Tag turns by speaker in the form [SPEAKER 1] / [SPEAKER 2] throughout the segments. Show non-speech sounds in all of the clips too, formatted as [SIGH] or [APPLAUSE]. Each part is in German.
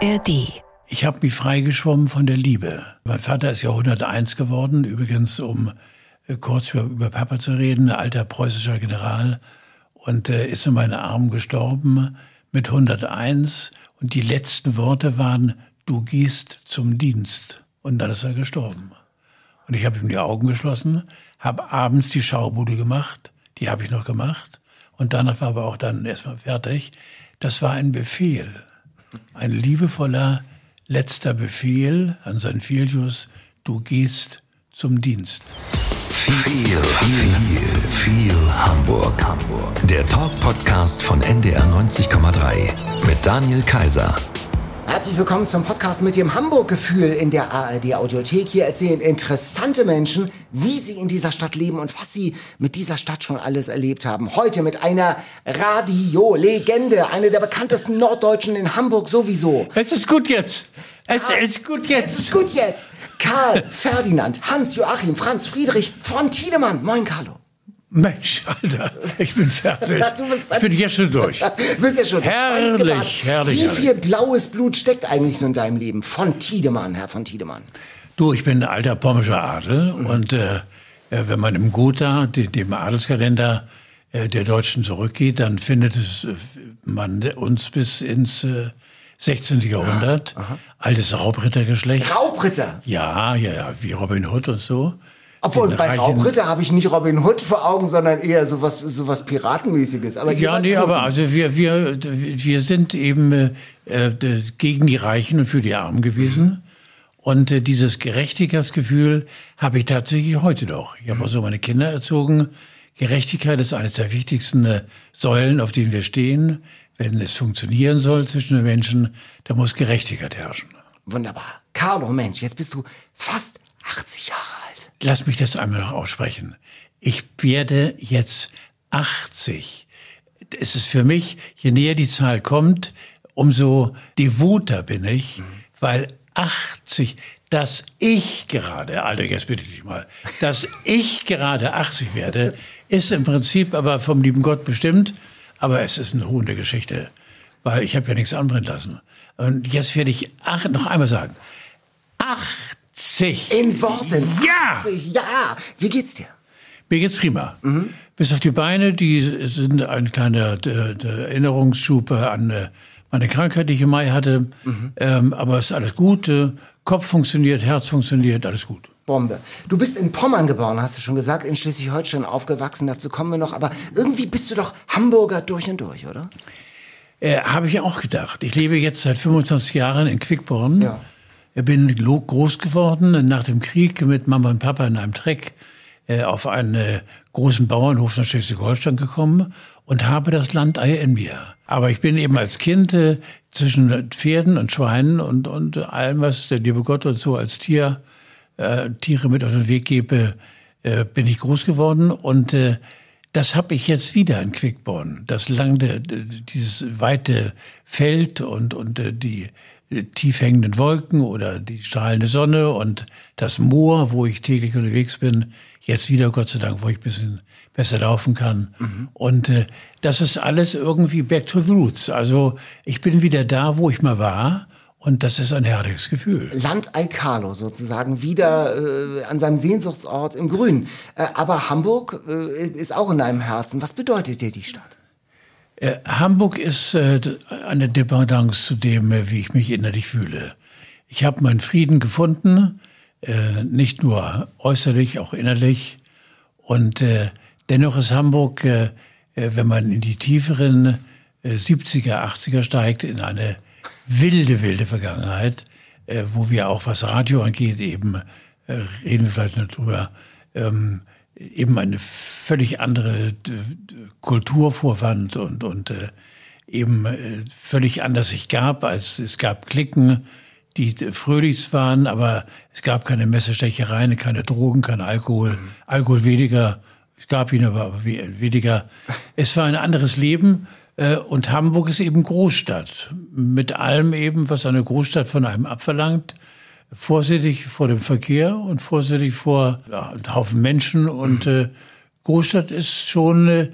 [SPEAKER 1] ARD.
[SPEAKER 2] Ich habe mich freigeschwommen von der Liebe. Mein Vater ist ja 101 geworden, übrigens, um äh, kurz über, über Papa zu reden, ein alter preußischer General, und äh, ist in meinen Armen gestorben mit 101. Und die letzten Worte waren, du gehst zum Dienst. Und dann ist er gestorben. Und ich habe ihm die Augen geschlossen, habe abends die Schaubude gemacht, die habe ich noch gemacht. Und danach war aber auch dann erstmal fertig. Das war ein Befehl, ein liebevoller letzter Befehl an St. Filius, du gehst zum Dienst.
[SPEAKER 1] Viel, viel, viel Hamburg. Hamburg. Der Talk-Podcast von NDR 90,3 mit Daniel Kaiser.
[SPEAKER 3] Herzlich willkommen zum Podcast mit dem Hamburg-Gefühl in der ARD-Audiothek. Hier erzählen interessante Menschen, wie sie in dieser Stadt leben und was sie mit dieser Stadt schon alles erlebt haben. Heute mit einer Radiolegende, eine der bekanntesten Norddeutschen in Hamburg sowieso.
[SPEAKER 2] Es ist gut jetzt. Es Karl, ist gut jetzt.
[SPEAKER 3] Es ist gut jetzt. Karl Ferdinand, Hans-Joachim, Franz Friedrich von Tiedemann. Moin, Carlo.
[SPEAKER 2] Mensch, Alter, ich bin fertig. [LAUGHS] ich bin jetzt schon durch. [LAUGHS]
[SPEAKER 3] du bist ja schon
[SPEAKER 2] herrlich, herrlich.
[SPEAKER 3] Wie viel blaues Blut steckt eigentlich so in deinem Leben? Von Tiedemann, Herr von Tiedemann.
[SPEAKER 2] Du, ich bin ein alter pommerscher Adel mhm. und äh, wenn man im Gotha, dem Adelskalender äh, der Deutschen zurückgeht, dann findet es, äh, man uns bis ins äh, 16. Jahrhundert. Aha. Altes Raubrittergeschlecht.
[SPEAKER 3] Raubritter?
[SPEAKER 2] Ja, ja, ja, wie Robin Hood und so.
[SPEAKER 3] Obwohl, bei Raubritter habe ich nicht Robin Hood vor Augen, sondern eher sowas, sowas Piratenmäßiges.
[SPEAKER 2] Aber ja, nee, aber also wir, wir, wir sind eben äh, äh, gegen die Reichen und für die Armen gewesen. Mhm. Und äh, dieses Gerechtigkeitsgefühl habe ich tatsächlich heute noch. Ich habe mhm. also meine Kinder erzogen. Gerechtigkeit ist eines der wichtigsten äh, Säulen, auf denen wir stehen. Wenn es funktionieren soll zwischen den Menschen, da muss Gerechtigkeit herrschen.
[SPEAKER 3] Wunderbar. Carlo, Mensch, jetzt bist du fast 80 Jahre alt.
[SPEAKER 2] Lass mich das einmal noch aussprechen. Ich werde jetzt 80. Es ist für mich, je näher die Zahl kommt, umso devoter bin ich, mhm. weil 80, dass ich gerade, Alter, jetzt bitte dich mal, dass ich gerade 80 werde, ist im Prinzip aber vom lieben Gott bestimmt, aber es ist eine hohe Geschichte, weil ich habe ja nichts anbrennen lassen. Und jetzt werde ich ach, noch einmal sagen, 80.
[SPEAKER 3] In Worten.
[SPEAKER 2] Ja.
[SPEAKER 3] 80, ja. Wie geht's dir?
[SPEAKER 2] Mir geht's prima. Mhm. Bis auf die Beine, die sind ein kleiner Erinnerungsschub an äh, meine Krankheit, die ich im Mai hatte. Mhm. Ähm, aber es ist alles gut. Äh, Kopf funktioniert, Herz funktioniert, alles gut.
[SPEAKER 3] Bombe. Du bist in Pommern geboren, hast du schon gesagt, in Schleswig-Holstein aufgewachsen, dazu kommen wir noch. Aber irgendwie bist du doch Hamburger durch und durch, oder?
[SPEAKER 2] Äh, Habe ich auch gedacht. Ich lebe jetzt seit 25 Jahren in Quickborn. Ja. Ich bin groß geworden nach dem Krieg mit Mama und Papa in einem Treck äh, auf einen äh, großen Bauernhof nach Schleswig-Holstein gekommen und habe das Landei in mir. Aber ich bin eben als Kind äh, zwischen Pferden und Schweinen und, und allem, was der liebe Gott uns so als Tier, äh, Tiere mit auf den Weg gebe, äh, bin ich groß geworden und äh, das habe ich jetzt wieder in Quickborn. Das lange, dieses weite Feld und, und die tief hängenden Wolken oder die strahlende Sonne und das Moor, wo ich täglich unterwegs bin, jetzt wieder Gott sei Dank, wo ich ein bisschen besser laufen kann. Mhm. Und äh, das ist alles irgendwie back to the roots. Also ich bin wieder da, wo ich mal war. Und das ist ein herrliches Gefühl.
[SPEAKER 3] Land Aikalo sozusagen wieder äh, an seinem Sehnsuchtsort im Grün. Äh, aber Hamburg äh, ist auch in deinem Herzen. Was bedeutet dir die Stadt?
[SPEAKER 2] Äh, Hamburg ist äh, eine Dependance zu dem, äh, wie ich mich innerlich fühle. Ich habe meinen Frieden gefunden, nicht nur äußerlich, auch innerlich. Und dennoch ist Hamburg, wenn man in die tieferen 70er, 80er steigt, in eine wilde, wilde Vergangenheit, wo wir auch, was Radio angeht, eben, reden wir vielleicht noch drüber, ähm, eben eine völlig andere Kultur vorfand und, und äh, eben äh, völlig anders sich gab, als es gab Klicken, die fröhlich waren, aber es gab keine Messerstechereien, keine Drogen, kein Alkohol, mhm. Alkohol weniger, es gab ihn aber weniger. [LAUGHS] Es war ein anderes Leben äh, und Hamburg ist eben Großstadt, mit allem eben, was eine Großstadt von einem abverlangt vorsichtig vor dem Verkehr und vorsichtig vor ja, einem Haufen Menschen. Und äh, Großstadt ist schon äh,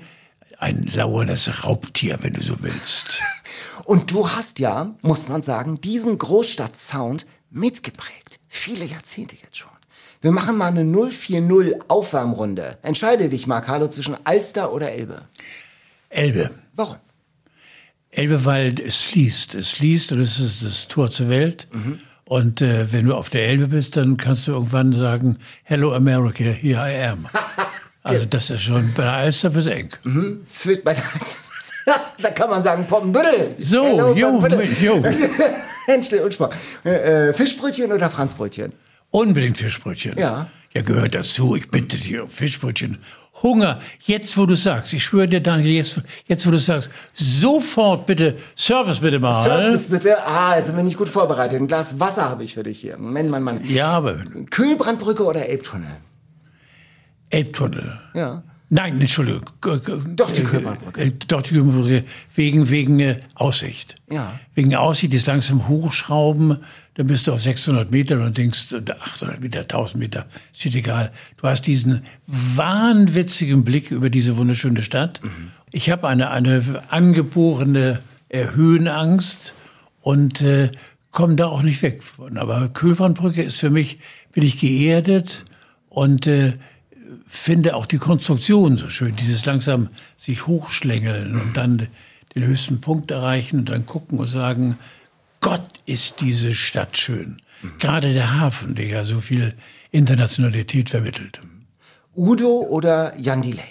[SPEAKER 2] ein lauerndes Raubtier, wenn du so willst. [LAUGHS]
[SPEAKER 3] Und du hast ja, muss man sagen, diesen Großstadt-Sound mitgeprägt. Viele Jahrzehnte jetzt schon. Wir machen mal eine 040 Aufwärmrunde. Entscheide dich mal, Carlo, zwischen Alster oder Elbe.
[SPEAKER 2] Elbe.
[SPEAKER 3] Warum?
[SPEAKER 2] Elbe, weil es fließt. Es fließt und es ist das Tor zur Welt. Mhm. Und äh, wenn du auf der Elbe bist, dann kannst du irgendwann sagen, Hello America, here I am. [LAUGHS] also das ist schon bei der Alster fürs eng.
[SPEAKER 3] Mhm. Für, bei der Alster. [LAUGHS] da kann man sagen, Poppenbüttel.
[SPEAKER 2] So, Hello, jo, jo. [LAUGHS]
[SPEAKER 3] Und. Äh, äh, Fischbrötchen oder Franzbrötchen?
[SPEAKER 2] Unbedingt Fischbrötchen.
[SPEAKER 3] Ja.
[SPEAKER 2] Ja, gehört dazu. Ich bitte dich um Fischbrötchen. Hunger. Jetzt, wo du sagst, ich schwöre dir, Daniel, jetzt, jetzt, wo du sagst, sofort bitte, Service bitte mal.
[SPEAKER 3] Service bitte. Ah, jetzt sind wir nicht gut vorbereitet. Ein Glas Wasser habe ich für dich hier. Mann, Mann, Mann.
[SPEAKER 2] Ja, aber.
[SPEAKER 3] Kühlbrandbrücke oder Elbtunnel?
[SPEAKER 2] Elbtunnel.
[SPEAKER 3] Ja.
[SPEAKER 2] Nein, Entschuldigung.
[SPEAKER 3] Doch die Kühlbrandbrücke.
[SPEAKER 2] Äh, doch die Kühlbrandbrücke. Wegen, wegen äh, Aussicht.
[SPEAKER 3] Ja.
[SPEAKER 2] Wegen Aussicht, das langsam hochschrauben, dann bist du auf 600 Meter und denkst, 800 Meter, 1000 Meter, ist egal. Du hast diesen wahnwitzigen Blick über diese wunderschöne Stadt. Mhm. Ich habe eine, eine angeborene Höhenangst und äh, komme da auch nicht weg von. Aber Kühlbrandbrücke ist für mich, bin ich geerdet und äh, finde auch die Konstruktion so schön, dieses langsam sich hochschlängeln und dann den höchsten Punkt erreichen und dann gucken und sagen, Gott ist diese Stadt schön. Gerade der Hafen, der ja so viel Internationalität vermittelt.
[SPEAKER 3] Udo oder Jan Delay?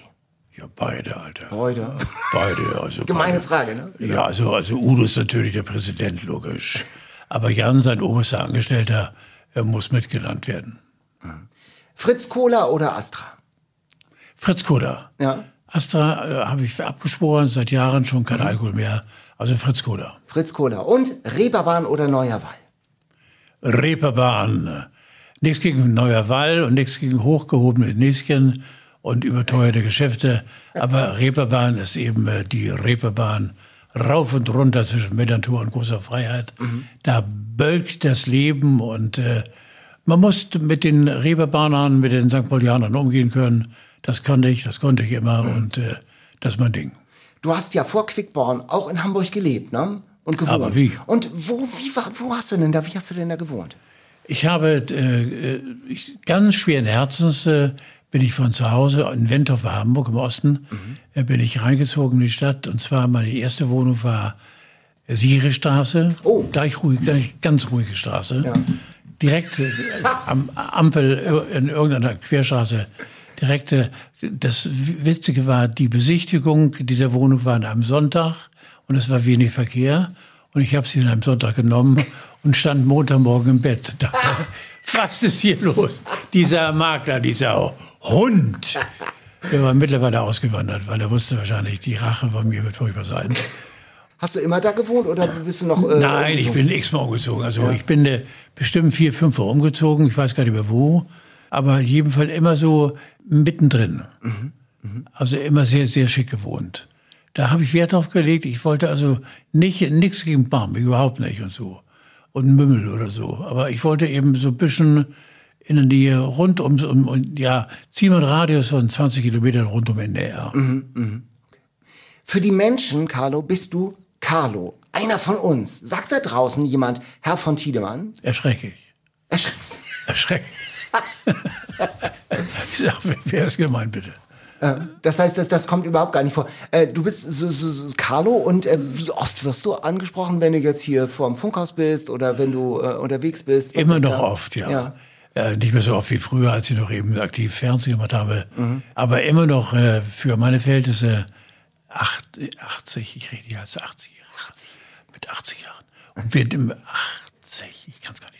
[SPEAKER 2] Ja, beide, Alter.
[SPEAKER 3] Beide.
[SPEAKER 2] Beide, also. [LAUGHS]
[SPEAKER 3] Gemeine
[SPEAKER 2] beide.
[SPEAKER 3] Frage, ne?
[SPEAKER 2] Ja, also, also Udo ist natürlich der Präsident, logisch. Aber Jan, sein oberster Angestellter, er muss mitgenannt werden.
[SPEAKER 3] Fritz Kohler oder Astra?
[SPEAKER 2] Fritz Kohler.
[SPEAKER 3] Ja.
[SPEAKER 2] Astra äh, habe ich abgeschworen, seit Jahren schon kein Alkohol mehr. Also Fritz Kohler.
[SPEAKER 3] Fritz Kohler. Und Reeperbahn oder Neuer Wall?
[SPEAKER 2] Reeperbahn. Nichts gegen Neuer Wall und nichts gegen hochgehobene Näschen und überteuerte Geschäfte. Aber [LAUGHS] Reeperbahn ist eben äh, die Reeperbahn rauf und runter zwischen Millantor und großer Freiheit. Mhm. Da bölkt das Leben und äh, man muss mit den Reeperbahnern, mit den St. Paulianern umgehen können. Das konnte ich, das konnte ich immer mhm. und äh, das ist mein Ding.
[SPEAKER 3] Du hast ja vor Quickborn auch in Hamburg gelebt, ne? Und gewohnt.
[SPEAKER 2] Aber wie?
[SPEAKER 3] Und wo, wie war, wo hast du denn da, wie hast du denn da gewohnt?
[SPEAKER 2] Ich habe äh, ich, ganz schweren Herzens äh, bin ich von zu Hause in Wentorf bei Hamburg im Osten, mhm. äh, bin ich reingezogen in die Stadt. Und zwar meine erste Wohnung war Sierestraße.
[SPEAKER 3] Oh.
[SPEAKER 2] Gleich ruhig, gleich ganz ruhige Straße.
[SPEAKER 3] Ja.
[SPEAKER 2] Direkt äh, am Ampel in irgendeiner Querstraße direkt, äh, das Witzige war, die Besichtigung dieser Wohnung war an einem Sonntag und es war wenig Verkehr. Und ich habe sie an einem Sonntag genommen und stand Montagmorgen im Bett. Dachte, [LAUGHS] was ist hier los? Dieser Makler, dieser Hund. Der war mittlerweile ausgewandert, weil er wusste wahrscheinlich, die Rache von mir wird furchtbar sein.
[SPEAKER 3] Hast du immer da gewohnt oder bist du noch? Äh,
[SPEAKER 2] Nein, ich bin x-mal umgezogen. Also ja. ich bin äh, bestimmt vier, fünf Mal umgezogen. Ich weiß gar nicht mehr wo. Aber jedenfalls immer so mittendrin. Mhm. Mhm. Also immer sehr, sehr schick gewohnt. Da habe ich Wert drauf gelegt. Ich wollte also nicht nichts gegen Bam, überhaupt nicht und so. Und Mümmel oder so. Aber ich wollte eben so ein bisschen in der Nähe rund um, um, um ja, zieh mal einen Radius von 20 Kilometern rund um NDR.
[SPEAKER 3] Mhm, mh. Für die Menschen, Carlo, bist du Carlo. Einer von uns. Sagt da draußen jemand, Herr von Tiedemann?
[SPEAKER 2] Erschreckig.
[SPEAKER 3] Erschreckst.
[SPEAKER 2] Erschreckig. [LAUGHS] ich sag, wer ist gemeint, bitte?
[SPEAKER 3] Das heißt, das, das kommt überhaupt gar nicht vor. Äh, du bist so, so, so Carlo und äh, wie oft wirst du angesprochen, wenn du jetzt hier vorm Funkhaus bist oder wenn du äh, unterwegs bist?
[SPEAKER 2] Immer noch oft, ja. ja. Äh, nicht mehr so oft wie früher, als ich noch eben aktiv Fernsehen gemacht habe. Mhm. Aber immer noch äh, für meine Verhältnisse 80, ich rede hier als 80 Jahre. 80. Mit 80 Jahren. Und wird im 80, ich kann es gar nicht.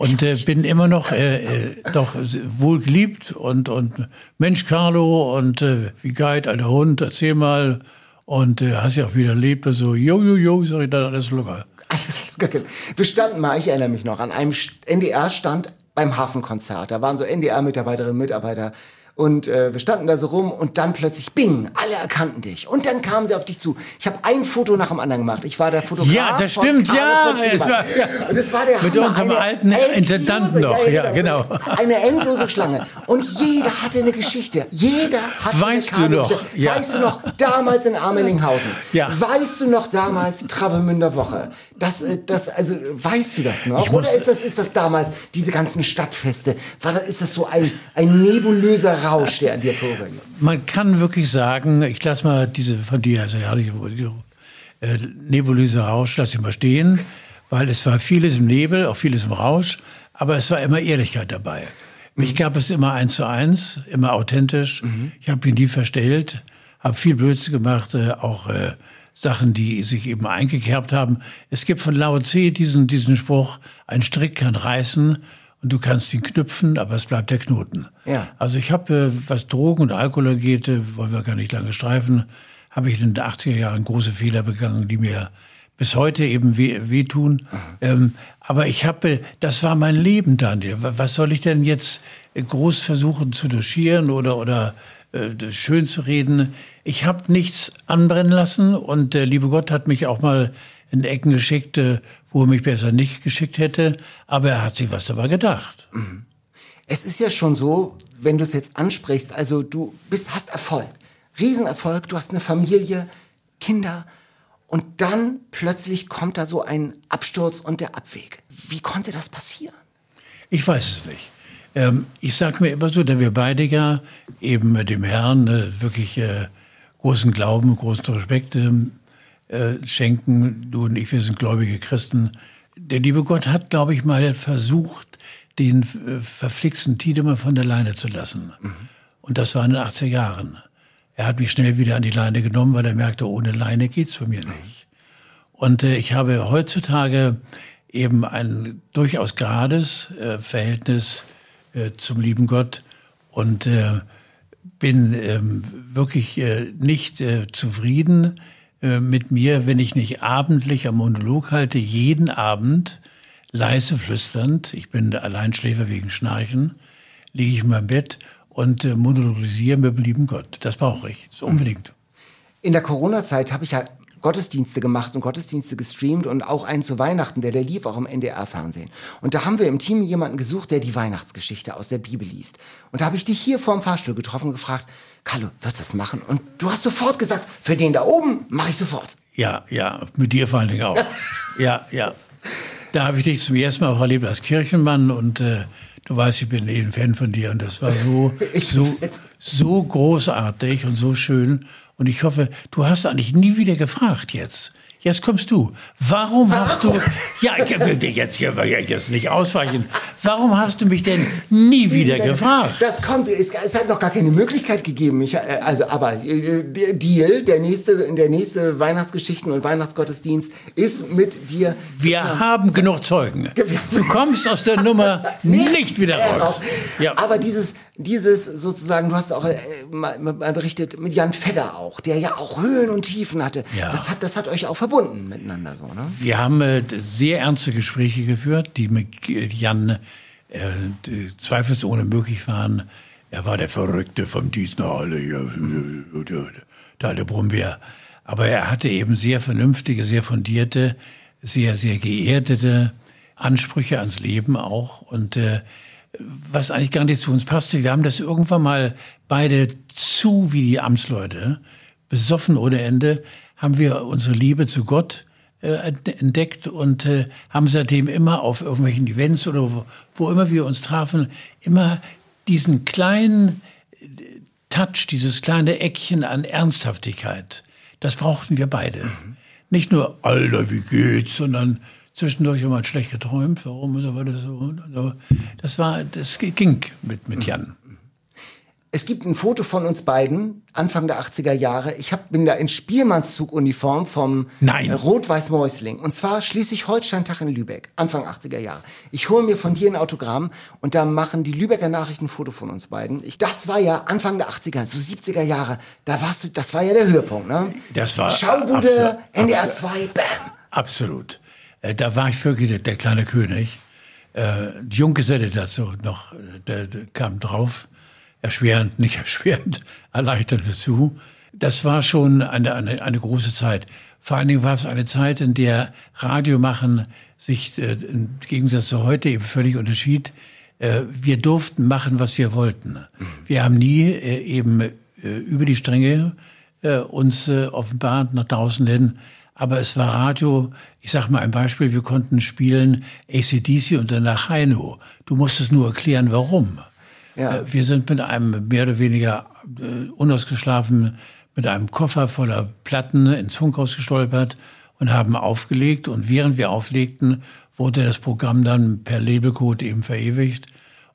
[SPEAKER 2] Und äh, bin immer noch äh, äh, doch wohl geliebt und, und Mensch Carlo und äh, wie geil, alter Hund, erzähl mal. Und äh, hast ja auch wieder erlebt, so, jo, jo, jo, sag ich dann alles locker.
[SPEAKER 3] Alles locker. Wir standen mal, ich erinnere mich noch, an einem NDR-Stand beim Hafenkonzert. Da waren so NDR-Mitarbeiterinnen und Mitarbeiter Und äh, wir standen da so rum und dann plötzlich, bing, alle erkannten dich. Und dann kamen sie auf dich zu. Ich habe ein Foto nach dem anderen gemacht. Ich war der Fotograf.
[SPEAKER 2] Ja, das stimmt, ja.
[SPEAKER 3] Es war, ja. Und es war der
[SPEAKER 2] Mit
[SPEAKER 3] Hammer.
[SPEAKER 2] unserem
[SPEAKER 3] Eine
[SPEAKER 2] alten
[SPEAKER 3] endlose-
[SPEAKER 2] Intendanten noch, ja, genau.
[SPEAKER 3] Eine endlose Schlange. Und jeder hatte eine Geschichte. Jeder hatte
[SPEAKER 2] Weißt
[SPEAKER 3] eine
[SPEAKER 2] du noch? Ja.
[SPEAKER 3] Weißt du noch, damals in Amelinghausen.
[SPEAKER 2] Ja.
[SPEAKER 3] Weißt du noch damals Travemünder Woche? Das, äh, das, also, weißt du das noch? Oder ist das, ist das damals, diese ganzen Stadtfeste? War das, ist das so ein, ein nebulöser Rausch, der an dir vorübergeht?
[SPEAKER 2] Man kann wirklich sagen, ich lasse mal diese von dir, also ja, die, äh, nebulöse Rausch, lasse ich mal stehen, weil es war vieles im Nebel, auch vieles im Rausch, aber es war immer Ehrlichkeit dabei. Mich gab es immer eins zu eins, immer authentisch. Ich habe ihn nie verstellt, habe viel Blödsinn gemacht, äh, auch äh, Sachen, die sich eben eingekerbt haben. Es gibt von Lao Tse diesen, diesen Spruch, ein Strick kann reißen und du kannst ihn knüpfen, aber es bleibt der Knoten.
[SPEAKER 3] Ja.
[SPEAKER 2] Also ich habe, äh, was Drogen und Alkohol angeht, äh, wollen wir gar nicht lange streifen, habe ich in den 80er Jahren große Fehler begangen, die mir bis heute eben weh, wehtun. Ähm, aber ich habe, äh, das war mein Leben, Daniel. Wa- Was soll ich denn jetzt groß versuchen zu doschieren oder, oder äh, schön zu reden? Ich habe nichts anbrennen lassen und der liebe Gott hat mich auch mal in Ecken geschickt, äh, wo er mich besser nicht geschickt hätte. Aber er hat sich was dabei gedacht.
[SPEAKER 3] Es ist ja schon so, wenn du es jetzt ansprichst, also du bist, hast Erfolg, Riesenerfolg, du hast eine Familie, Kinder und dann plötzlich kommt da so ein Absturz und der Abweg. Wie konnte das passieren?
[SPEAKER 2] Ich weiß es nicht. Ähm, ich sage mir immer so, da wir beide ja eben dem Herrn äh, wirklich äh, großen Glauben, großen Respekt ähm, äh, schenken. Du und ich, wir sind gläubige Christen. Der liebe Gott hat, glaube ich, mal versucht, den äh, verflixten Tiedemann von der Leine zu lassen. Und das war in den 80er Jahren. Er hat mich schnell wieder an die Leine genommen, weil er merkte, ohne Leine geht's bei mir nicht. Und äh, ich habe heutzutage eben ein durchaus gerades äh, Verhältnis äh, zum lieben Gott und äh, bin ähm, wirklich äh, nicht äh, zufrieden äh, mit mir, wenn ich nicht abendlich am Monolog halte, jeden Abend leise flüsternd, ich bin der Alleinschläfer wegen Schnarchen, liege ich in meinem Bett und äh, monologisiere mit dem lieben Gott. Das brauche ich, ist unbedingt.
[SPEAKER 3] In der Corona-Zeit habe ich ja Gottesdienste gemacht und Gottesdienste gestreamt und auch einen zu Weihnachten, der, der lief auch im NDR-Fernsehen. Und da haben wir im Team jemanden gesucht, der die Weihnachtsgeschichte aus der Bibel liest. Und da habe ich dich hier vorm Fahrstuhl getroffen und gefragt, Carlo, wirst du das machen? Und du hast sofort gesagt, für den da oben mache ich sofort.
[SPEAKER 2] Ja, ja, mit dir vor allen Dingen auch. ja, ja. Da habe ich dich zum ersten Mal auch erlebt als Kirchenmann und äh, du weißt, ich bin eh ein Fan von dir und das war so, [LAUGHS] so, so großartig und so schön. Und ich hoffe, du hast eigentlich nie wieder gefragt jetzt. Jetzt kommst du. Warum, hast du, ja, ich will dir jetzt hier jetzt nicht ausweichen. Warum hast du mich denn nie wieder gefragt?
[SPEAKER 3] Das kommt, es, es hat noch gar keine Möglichkeit gegeben. Ich, äh, also, aber äh, der Deal, der nächste, der nächste Weihnachtsgeschichten und Weihnachtsgottesdienst ist mit dir.
[SPEAKER 2] Wir haben genug Zeugen. [LAUGHS] Du kommst aus der Nummer nicht wieder raus. Ja.
[SPEAKER 3] Aber dieses, dieses sozusagen, du hast auch äh, mal, mal berichtet mit Jan Fedder auch, der ja auch Höhen und Tiefen hatte.
[SPEAKER 2] Ja.
[SPEAKER 3] Das hat, das hat euch auch verbunden miteinander so, ne?
[SPEAKER 2] Wir haben äh, sehr ernste Gespräche geführt, die mit Jan äh, zweifelsohne möglich waren. Er war der Verrückte vom Diesenhalle, ja, der, der alte Brummbär. Aber er hatte eben sehr vernünftige, sehr fundierte, sehr, sehr geerdete Ansprüche ans Leben auch. Und äh, was eigentlich gar nicht zu uns passte, wir haben das irgendwann mal beide zu wie die Amtsleute, besoffen ohne Ende, haben wir unsere Liebe zu Gott äh, entdeckt und äh, haben seitdem immer auf irgendwelchen Events oder wo, wo immer wir uns trafen, immer diesen kleinen äh, Touch, dieses kleine Eckchen an Ernsthaftigkeit, das brauchten wir beide. Nicht nur, Alter, wie geht's, sondern zwischendurch immer schlecht geträumt, warum und so weiter. So, so. Das war, das ging mit, mit Jan.
[SPEAKER 3] Es gibt ein Foto von uns beiden, Anfang der 80er Jahre. Ich hab, bin da in Spielmannszumuniform vom
[SPEAKER 2] Nein.
[SPEAKER 3] äh, Rot-Weiß-Mäusling. Und zwar Schleswig-Holstein-Tag in Lübeck, Anfang 80er Jahre. Ich hole mir von dir ein Autogramm und da machen die Lübecker Nachrichten ein Foto von uns beiden. Ich, das war ja Anfang der 80er, so 70er Jahre. Da warst du, das war ja der Höhepunkt, ne?
[SPEAKER 2] Das war
[SPEAKER 3] Schaubude,
[SPEAKER 2] absolut-
[SPEAKER 3] NDR
[SPEAKER 2] absolut.
[SPEAKER 3] 2, bam.
[SPEAKER 2] Absolut. Äh, Da war ich wirklich der, der kleine König. Äh, die Junggeselle dazu noch, der, der kam drauf. erschwerend, nicht [LAUGHS] erschwerend, erleichternd dazu. Das war schon eine, eine, eine große Zeit. Vor allen Dingen war es eine Zeit, in der Radiomachen sich äh, im Gegensatz zu heute eben völlig unterschied. Äh, wir durften machen, was wir wollten. Wir haben nie äh, eben äh, über die Stränge äh, uns offenbart nach draußen hin. Aber es war Radio, ich sage mal ein Beispiel, wir konnten spielen ACDC und danach Heino. Du musstest nur erklären, warum. Ja. Äh, wir sind mit einem mehr oder weniger äh, unausgeschlafen, mit einem Koffer voller Platten ins Funkhaus gestolpert und haben aufgelegt. Und während wir auflegten, wurde das Programm dann per Labelcode eben verewigt.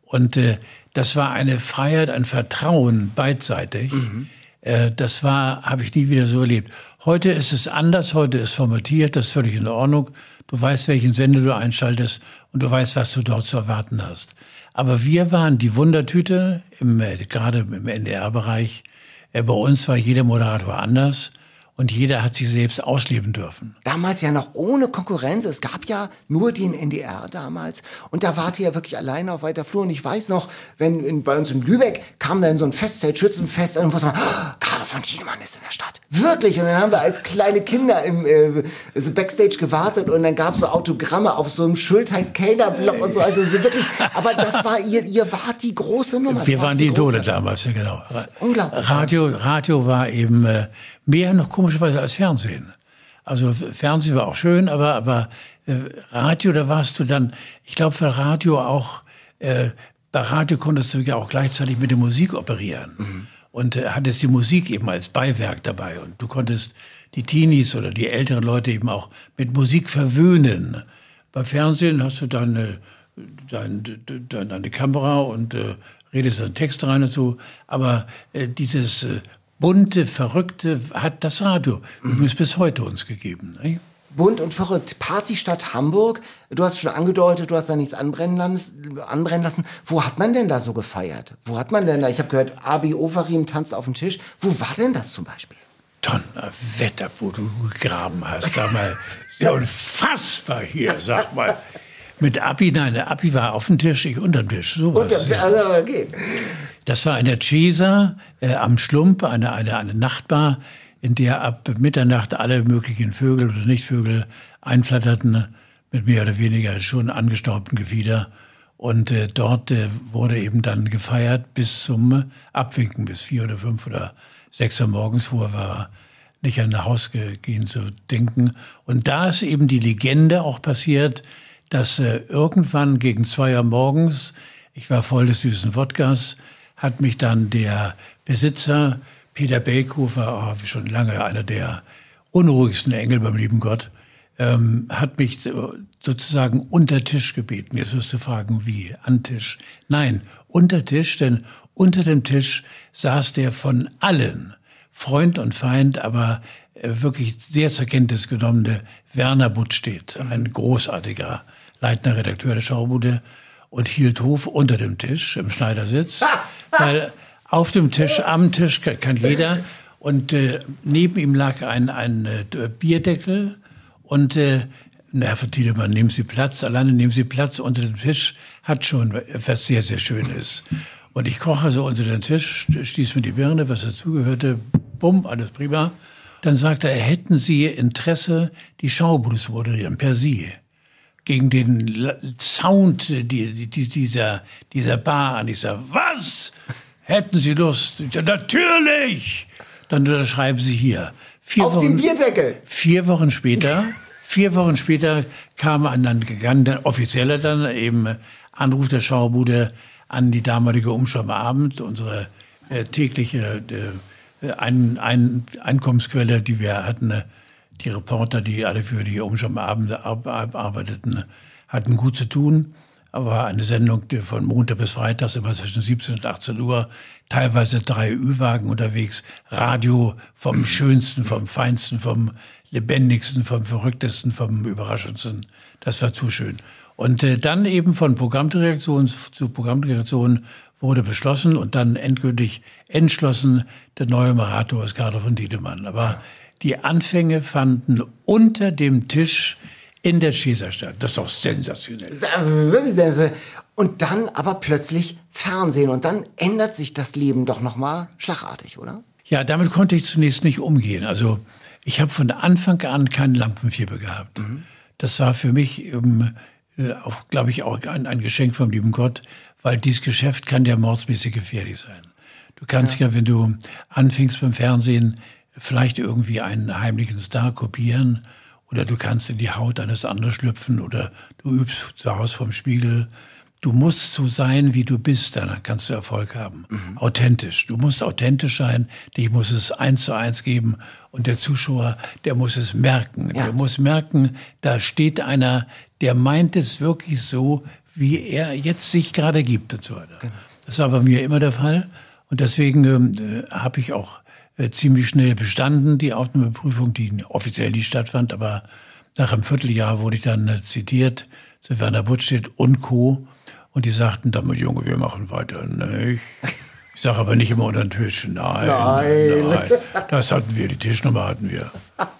[SPEAKER 2] Und äh, das war eine Freiheit, ein Vertrauen beidseitig. Mhm. Äh, das war, habe ich nie wieder so erlebt. Heute ist es anders, heute ist formatiert, das ist völlig in Ordnung. Du weißt, welchen Sender du einschaltest und du weißt, was du dort zu erwarten hast. Aber wir waren die Wundertüte, im, äh, gerade im NDR-Bereich. Äh, bei uns war jeder Moderator anders und jeder hat sich selbst ausleben dürfen.
[SPEAKER 3] Damals ja noch ohne Konkurrenz. Es gab ja nur den NDR damals. Und da wart ihr ja wirklich alleine auf weiter Flur. Und ich weiß noch, wenn in, bei uns in Lübeck kam dann so ein Festzelt, Schützenfest, und man, oh, [GASPS] Carlo von Tiedemann ist in der Stadt. Wirklich. Und dann haben wir als kleine Kinder im äh, so Backstage gewartet und dann gab es so Autogramme auf so einem Schultheiß Kellnerblock und so. Also so wirklich. Aber das war ihr, ihr wart die große Nummer.
[SPEAKER 2] Wir waren die Idole damals, ja genau. unglaublich. Radio, Radio war eben äh, mehr noch komischerweise als Fernsehen. Also Fernsehen war auch schön, aber, aber äh, Radio, da warst du dann, ich glaube, weil Radio auch, äh, bei Radio konntest du ja auch gleichzeitig mit der Musik operieren. Mhm. Und äh, hattest die Musik eben als Beiwerk dabei. Und du konntest die Teenies oder die älteren Leute eben auch mit Musik verwöhnen. Beim Fernsehen hast du dann äh, dein, dein, deine Kamera und äh, redest einen Text rein und so. Aber äh, dieses äh, bunte, verrückte hat das Radio übrigens bis heute uns gegeben.
[SPEAKER 3] Ne? Bunt und verrückt. Partystadt Hamburg. Du hast schon angedeutet, du hast da nichts anbrennen lassen. Wo hat man denn da so gefeiert? Wo hat man denn da? Ich habe gehört, Abi Ofarim tanzt auf dem Tisch. Wo war denn das zum Beispiel?
[SPEAKER 2] Donnerwetter, wo du gegraben hast. Da mal unfassbar hier, sag mal. Mit Abi, nein, der Abi war auf dem Tisch, ich unterm Tisch. So unterm Tisch, also okay. Das war in der Cesa äh, am Schlump, eine, eine, eine Nachtbar, in der ab Mitternacht alle möglichen Vögel oder Nichtvögel einflatterten mit mehr oder weniger schon angestaubten Gefieder. Und äh, dort äh, wurde eben dann gefeiert bis zum Abwinken, bis vier oder fünf oder sechs Uhr morgens, wo er war nicht an nach Haus gehen zu denken. Und da ist eben die Legende auch passiert, dass äh, irgendwann gegen zwei Uhr morgens, ich war voll des süßen Wodkas, hat mich dann der Besitzer, Peter Belkofer, oh, schon lange einer der unruhigsten Engel beim lieben Gott, ähm, hat mich sozusagen unter Tisch gebeten. Jetzt wirst du fragen, wie? An Tisch? Nein, unter Tisch, denn unter dem Tisch saß der von allen, Freund und Feind, aber äh, wirklich sehr zur Kenntnis genommene Werner Buttstedt, ein großartiger leitender Redakteur der Schaubude und hielt Hof unter dem Tisch im Schneidersitz, weil auf dem Tisch, am Tisch kann jeder. Und äh, neben ihm lag ein, ein äh, Bierdeckel. Und äh, na, Herr Tiedemann, nehmen Sie Platz, alleine nehmen Sie Platz unter dem Tisch, hat schon etwas sehr, sehr Schönes. Und ich koche so unter den Tisch, stieß mir die Birne, was dazugehörte, bumm, alles prima. Dann sagte er, hätten Sie Interesse, die Schaubude zu moderieren, per Sie gegen den Sound die, die, dieser, dieser Bar an. Ich sage, was? Hätten Sie Lust? Ja, natürlich! Dann schreiben Sie hier.
[SPEAKER 3] Vier Auf Wochen, den Bierdeckel!
[SPEAKER 2] Vier Wochen später, [LAUGHS] vier Wochen später kam ein dann gegangen, offizieller dann eben Anruf der Schaubude an die damalige Umschau am Abend, unsere äh, tägliche äh, ein, ein Einkommensquelle, die wir hatten, äh, die Reporter, die alle für die Umschau-Abende arbeiteten, hatten gut zu tun. Aber eine Sendung von Montag bis Freitag immer zwischen 17 und 18 Uhr, teilweise drei Ü-Wagen unterwegs, Radio vom Schönsten, vom Feinsten, vom Lebendigsten, vom Verrücktesten, vom Überraschendsten. Das war zu schön. Und äh, dann eben von Programmdirektion zu Programmdirektion wurde beschlossen und dann endgültig entschlossen, der neue Moderator ist Carlo von Tiedemann. Aber die Anfänge fanden unter dem Tisch in der Schäserstadt. Das ist doch sensationell.
[SPEAKER 3] Und dann aber plötzlich Fernsehen und dann ändert sich das Leben doch nochmal schlagartig, oder?
[SPEAKER 2] Ja, damit konnte ich zunächst nicht umgehen. Also ich habe von Anfang an kein Lampenfieber gehabt. Mhm. Das war für mich ähm, auch, glaube ich, auch ein, ein, Geschenk vom lieben Gott, weil dieses Geschäft kann ja mordsmäßig gefährlich sein. Du kannst ja. ja, wenn du anfängst beim Fernsehen, vielleicht irgendwie einen heimlichen Star kopieren oder du kannst in die Haut eines anderen schlüpfen oder du übst zu Hause vom Spiegel Du musst so sein, wie du bist, dann kannst du Erfolg haben. Mhm. Authentisch. Du musst authentisch sein. Dich muss es eins zu eins geben. Und der Zuschauer, der muss es merken. Ja. Der muss merken, da steht einer, der meint es wirklich so, wie er jetzt sich gerade gibt und so weiter. Genau. Das war bei mir immer der Fall. Und deswegen äh, habe ich auch ziemlich schnell bestanden, die Aufnahmeprüfung, die offiziell nicht stattfand. Aber nach einem Vierteljahr wurde ich dann äh, zitiert zu Werner Buttstedt und Co. Und die sagten damit, Junge, wir machen weiter nicht. Ich sage aber nicht immer unter den Tisch. Nein, nein, nein. Das hatten wir, die Tischnummer hatten wir. [LAUGHS]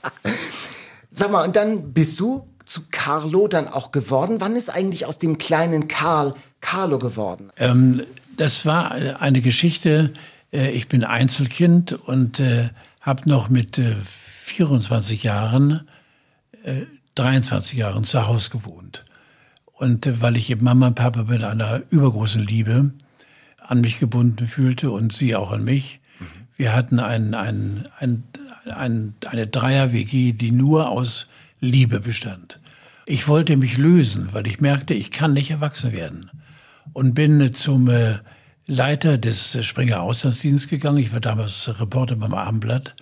[SPEAKER 3] Sag mal, und dann bist du zu Carlo dann auch geworden. Wann ist eigentlich aus dem kleinen Karl Carlo geworden?
[SPEAKER 2] Ähm, das war eine Geschichte. Äh, ich bin Einzelkind und äh, habe noch mit äh, 24 Jahren, äh, 23 Jahren zu Hause gewohnt. Und weil ich eben Mama und Papa mit einer übergroßen Liebe an mich gebunden fühlte und sie auch an mich. Wir hatten ein, ein, ein, ein, eine Dreier-WG, die nur aus Liebe bestand. Ich wollte mich lösen, weil ich merkte, ich kann nicht erwachsen werden. Und bin zum äh, Leiter des Springer Auslandsdienstes gegangen. Ich war damals Reporter beim Abendblatt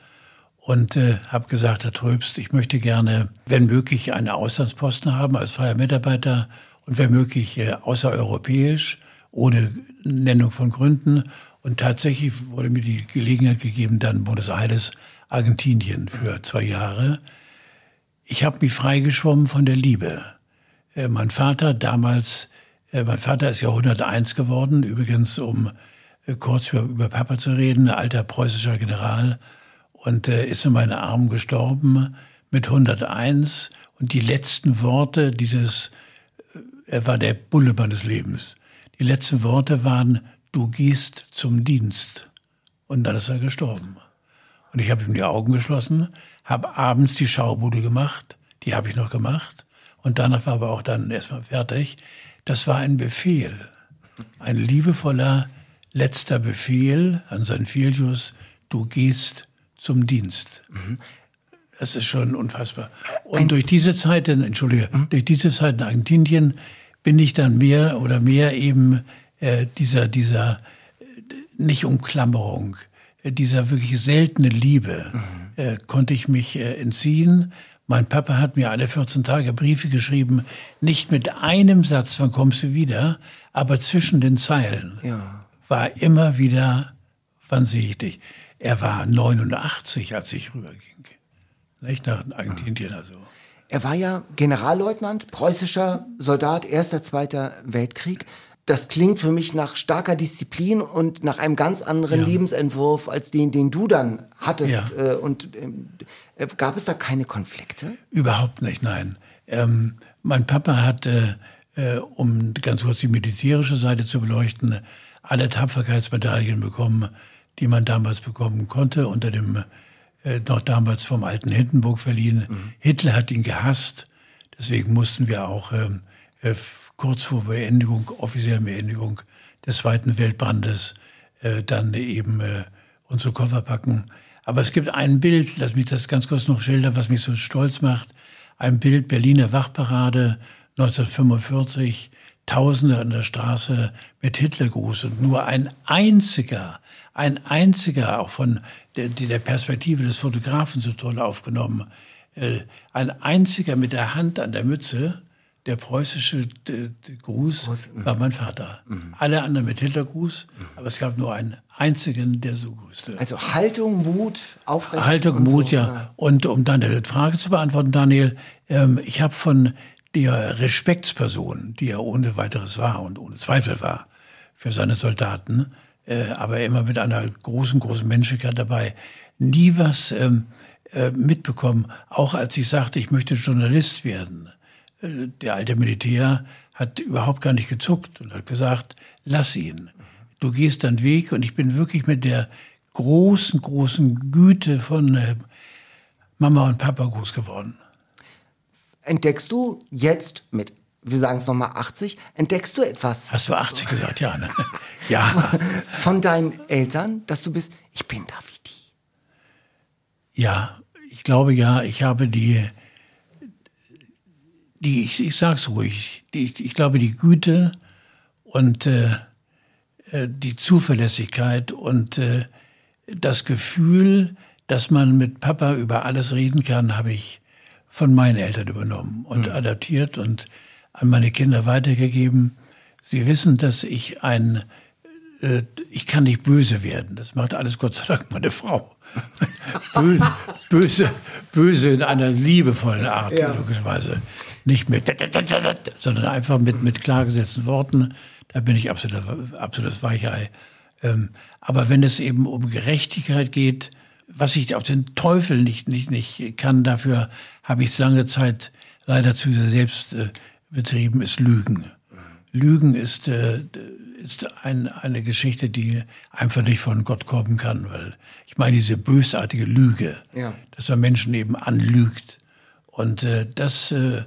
[SPEAKER 2] und äh, habe gesagt, Herr Tröbst, ich möchte gerne, wenn möglich, einen Auslandsposten haben als freier Mitarbeiter und wenn möglich äh, außereuropäisch, ohne Nennung von Gründen. Und tatsächlich wurde mir die Gelegenheit gegeben, dann Buenos Aires, Argentinien für zwei Jahre. Ich habe mich freigeschwommen von der Liebe. Äh, mein Vater damals, äh, mein Vater ist ja 101 geworden, übrigens um äh, kurz über, über Papa zu reden, alter preußischer General und äh, ist in meinen Armen gestorben mit 101. Und die letzten Worte dieses, äh, er war der Bulle meines Lebens. Die letzten Worte waren, du gehst zum Dienst. Und dann ist er gestorben. Und ich habe ihm die Augen geschlossen, habe abends die Schaubude gemacht, die habe ich noch gemacht. Und danach war aber auch dann erstmal fertig. Das war ein Befehl, ein liebevoller letzter Befehl an St. Filius, du gehst zum Dienst. Mhm. Das ist schon unfassbar. Und Ein durch diese Zeit, entschuldige, mhm. durch diese Zeit in Argentinien bin ich dann mehr oder mehr eben äh, dieser, dieser äh, nicht Umklammerung, äh, dieser wirklich seltene Liebe, mhm. äh, konnte ich mich äh, entziehen. Mein Papa hat mir alle 14 Tage Briefe geschrieben, nicht mit einem Satz, wann kommst du wieder, aber zwischen den Zeilen ja. war immer wieder, wann sehe ich dich. Er war 89, als ich rüberging. Nicht nach Argentinien also.
[SPEAKER 3] Er war ja Generalleutnant, preußischer Soldat, erster, zweiter Weltkrieg. Das klingt für mich nach starker Disziplin und nach einem ganz anderen ja. Lebensentwurf als den, den du dann hattest. Ja. Äh, und äh, gab es da keine Konflikte?
[SPEAKER 2] Überhaupt nicht, nein. Ähm, mein Papa hat, äh, äh um ganz kurz die militärische Seite zu beleuchten, alle Tapferkeitsmedaillen bekommen die man damals bekommen konnte, unter dem äh, noch damals vom alten Hindenburg verliehen. Mhm. Hitler hat ihn gehasst, deswegen mussten wir auch ähm, äh, kurz vor Beendigung, offiziellen Beendigung des Zweiten Weltbrandes äh, dann eben äh, unsere Koffer packen. Aber es gibt ein Bild, lass mich das ganz kurz noch schildern, was mich so stolz macht. Ein Bild Berliner Wachparade 1945, Tausende an der Straße mit Hitlergruß und nur ein einziger ein einziger, auch von der, der Perspektive des Fotografen so toll aufgenommen, äh, ein einziger mit der Hand an der Mütze, der preußische Gruß mhm. war mein Vater. Mhm. Alle anderen mit Hitlergruß, mhm. aber es gab nur einen einzigen, der so grüßte.
[SPEAKER 3] Also Haltung, Mut, Aufrecht.
[SPEAKER 2] Haltung, Mut, so, ja. ja. Und um dann die Frage zu beantworten, Daniel, ähm, ich habe von der Respektsperson, die er ohne weiteres war und ohne Zweifel war für seine Soldaten, äh, aber immer mit einer großen, großen Menschlichkeit dabei, nie was ähm, äh, mitbekommen. Auch als ich sagte, ich möchte Journalist werden. Äh, der alte Militär hat überhaupt gar nicht gezuckt und hat gesagt, lass ihn. Du gehst deinen Weg und ich bin wirklich mit der großen, großen Güte von äh, Mama und Papa groß geworden.
[SPEAKER 3] Entdeckst du jetzt mit, wir sagen es nochmal 80, entdeckst du etwas?
[SPEAKER 2] Hast du 80 gesagt? Ja, ne? [LAUGHS] ja.
[SPEAKER 3] Von deinen Eltern, dass du bist, ich bin da wie die.
[SPEAKER 2] Ja, ich glaube ja, ich habe die, die ich, ich sag's ruhig, die, ich glaube die Güte und äh, äh, die Zuverlässigkeit und äh, das Gefühl, dass man mit Papa über alles reden kann, habe ich von meinen Eltern übernommen und mhm. adaptiert und an meine Kinder weitergegeben. Sie wissen, dass ich ein, äh, ich kann nicht böse werden. Das macht alles Gott sei Dank meine Frau. [LAUGHS] böse, [LAUGHS] böse, böse in einer liebevollen Art, ja. logischerweise. Nicht mit, sondern einfach mit, mit klar gesetzten Worten. Da bin ich absolut, absolutes Weichei. Ähm, aber wenn es eben um Gerechtigkeit geht, was ich auf den Teufel nicht, nicht, nicht kann, dafür habe ich es lange Zeit leider zu sehr selbst äh, betrieben, ist Lügen. Lügen ist, äh, ist ein, eine Geschichte, die einfach nicht von Gott kommen kann, weil ich meine diese bösartige Lüge, ja. dass man Menschen eben anlügt. Und äh, das äh,